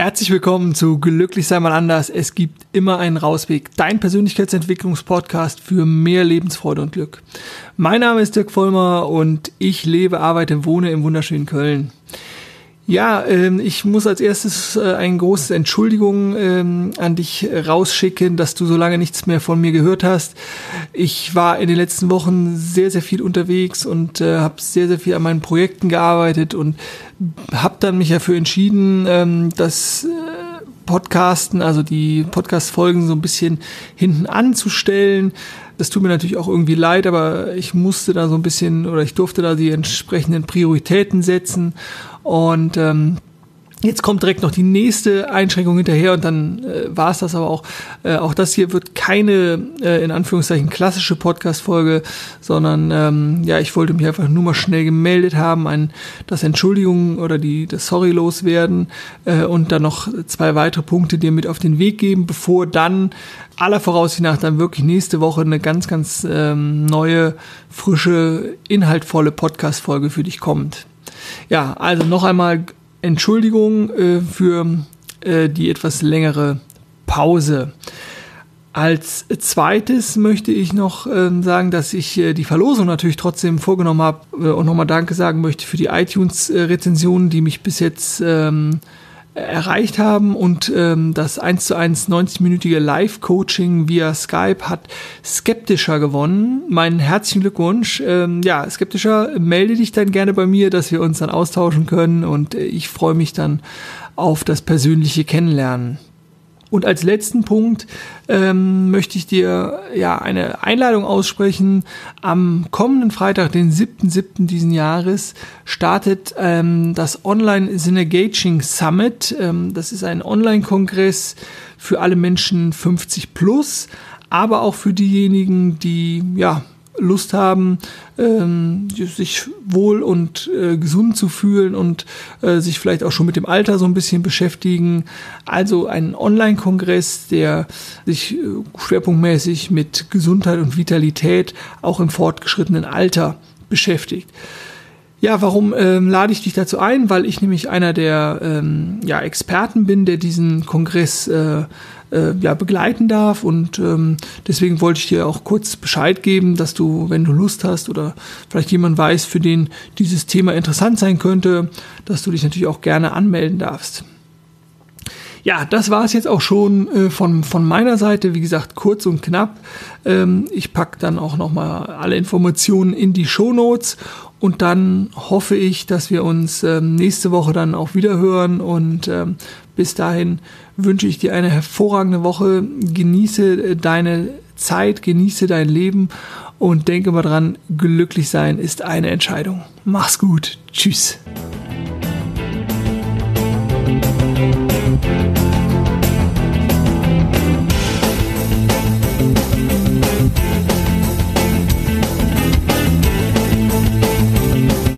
Herzlich willkommen zu Glücklich sei mal anders. Es gibt immer einen Rausweg. Dein Persönlichkeitsentwicklungspodcast für mehr Lebensfreude und Glück. Mein Name ist Dirk Vollmer und ich lebe, arbeite, wohne im wunderschönen Köln. Ja, ähm, ich muss als erstes äh, eine große Entschuldigung ähm, an dich rausschicken, dass du so lange nichts mehr von mir gehört hast. Ich war in den letzten Wochen sehr, sehr viel unterwegs und äh, habe sehr, sehr viel an meinen Projekten gearbeitet und habe dann mich dafür entschieden, ähm, dass äh, Podcasten, also die Podcast-Folgen so ein bisschen hinten anzustellen. Das tut mir natürlich auch irgendwie leid, aber ich musste da so ein bisschen oder ich durfte da die entsprechenden Prioritäten setzen und ähm, Jetzt kommt direkt noch die nächste Einschränkung hinterher und dann äh, war es das aber auch. Äh, auch das hier wird keine, äh, in Anführungszeichen, klassische Podcast-Folge, sondern ähm, ja, ich wollte mich einfach nur mal schnell gemeldet haben, ein, das Entschuldigung oder die, das Sorry loswerden äh, und dann noch zwei weitere Punkte dir mit auf den Weg geben, bevor dann aller Voraussicht nach dann wirklich nächste Woche eine ganz, ganz ähm, neue, frische, inhaltvolle Podcast-Folge für dich kommt. Ja, also noch einmal Entschuldigung äh, für äh, die etwas längere Pause. Als zweites möchte ich noch äh, sagen, dass ich äh, die Verlosung natürlich trotzdem vorgenommen habe äh, und nochmal Danke sagen möchte für die iTunes-Rezensionen, die mich bis jetzt ähm, erreicht haben und ähm, das 1 zu 1 90-minütige Live-Coaching via Skype hat Skeptischer gewonnen. Meinen herzlichen Glückwunsch. Ähm, ja, Skeptischer, melde dich dann gerne bei mir, dass wir uns dann austauschen können und äh, ich freue mich dann auf das persönliche Kennenlernen. Und als letzten Punkt ähm, möchte ich dir ja eine Einladung aussprechen. Am kommenden Freitag, den 7.7. diesen Jahres, startet ähm, das Online Synegaging Summit. Ähm, das ist ein Online-Kongress für alle Menschen 50 plus, aber auch für diejenigen, die ja Lust haben, ähm, sich wohl und äh, gesund zu fühlen und äh, sich vielleicht auch schon mit dem Alter so ein bisschen beschäftigen. Also ein Online-Kongress, der sich äh, schwerpunktmäßig mit Gesundheit und Vitalität auch im fortgeschrittenen Alter beschäftigt. Ja, warum ähm, lade ich dich dazu ein? Weil ich nämlich einer der ähm, ja, Experten bin, der diesen Kongress äh, äh, ja, begleiten darf. Und ähm, deswegen wollte ich dir auch kurz Bescheid geben, dass du, wenn du Lust hast oder vielleicht jemand weiß, für den dieses Thema interessant sein könnte, dass du dich natürlich auch gerne anmelden darfst. Ja, das war es jetzt auch schon äh, von, von meiner Seite. Wie gesagt, kurz und knapp. Ähm, ich pack dann auch nochmal alle Informationen in die Show Notes und dann hoffe ich, dass wir uns ähm, nächste Woche dann auch wieder hören. Und ähm, bis dahin wünsche ich dir eine hervorragende Woche. Genieße äh, deine Zeit, genieße dein Leben und denke mal dran, glücklich sein ist eine Entscheidung. Mach's gut. Tschüss.